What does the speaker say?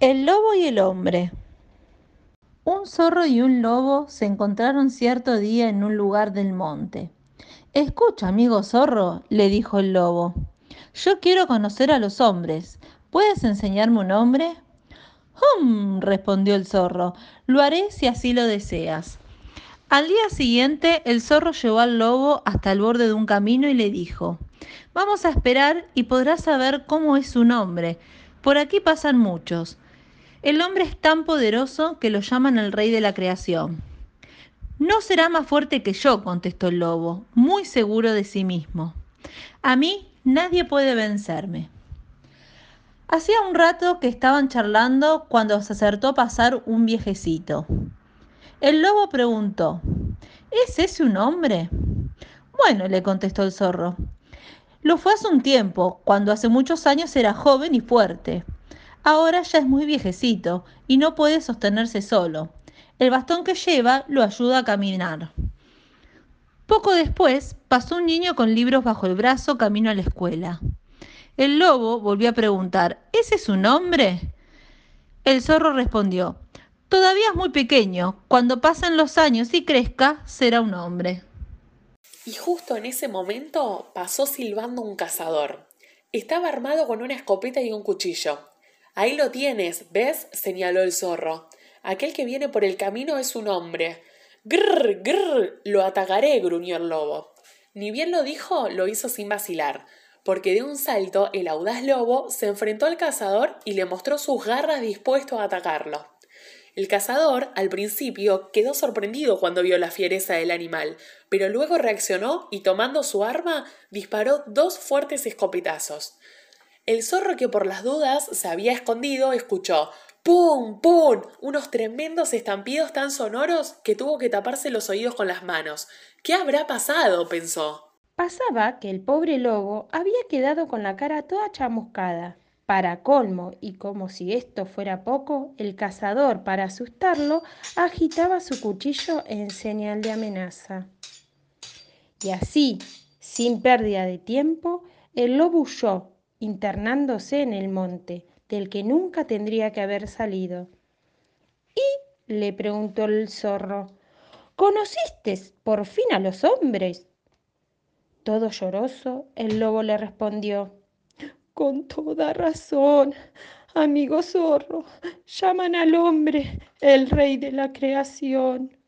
El lobo y el hombre. Un zorro y un lobo se encontraron cierto día en un lugar del monte. Escucha, amigo zorro, le dijo el lobo. Yo quiero conocer a los hombres. ¿Puedes enseñarme un nombre? Hum, respondió el zorro. Lo haré si así lo deseas. Al día siguiente, el zorro llevó al lobo hasta el borde de un camino y le dijo, Vamos a esperar y podrás saber cómo es su nombre. Por aquí pasan muchos. El hombre es tan poderoso que lo llaman el rey de la creación. No será más fuerte que yo, contestó el lobo, muy seguro de sí mismo. A mí nadie puede vencerme. Hacía un rato que estaban charlando cuando se acertó a pasar un viejecito. El lobo preguntó, ¿Es ese un hombre? Bueno, le contestó el zorro. Lo fue hace un tiempo, cuando hace muchos años era joven y fuerte. Ahora ya es muy viejecito y no puede sostenerse solo. El bastón que lleva lo ayuda a caminar. Poco después pasó un niño con libros bajo el brazo camino a la escuela. El lobo volvió a preguntar, ¿ese es su nombre? El zorro respondió, todavía es muy pequeño, cuando pasen los años y crezca, será un hombre. Y justo en ese momento pasó silbando un cazador. Estaba armado con una escopeta y un cuchillo. Ahí lo tienes, ¿ves? señaló el zorro. Aquel que viene por el camino es un hombre. Grrr, grrr, lo atacaré, gruñó el lobo. Ni bien lo dijo, lo hizo sin vacilar, porque de un salto el audaz lobo se enfrentó al cazador y le mostró sus garras dispuesto a atacarlo. El cazador, al principio, quedó sorprendido cuando vio la fiereza del animal, pero luego reaccionó y tomando su arma disparó dos fuertes escopetazos. El zorro que por las dudas se había escondido escuchó ¡Pum! ¡Pum! unos tremendos estampidos tan sonoros que tuvo que taparse los oídos con las manos. ¿Qué habrá pasado? pensó. Pasaba que el pobre lobo había quedado con la cara toda chamuscada. Para colmo, y como si esto fuera poco, el cazador, para asustarlo, agitaba su cuchillo en señal de amenaza. Y así, sin pérdida de tiempo, el lobo huyó internándose en el monte, del que nunca tendría que haber salido. ¿Y? le preguntó el zorro. ¿Conociste por fin a los hombres? Todo lloroso, el lobo le respondió. Con toda razón, amigo zorro, llaman al hombre el rey de la creación.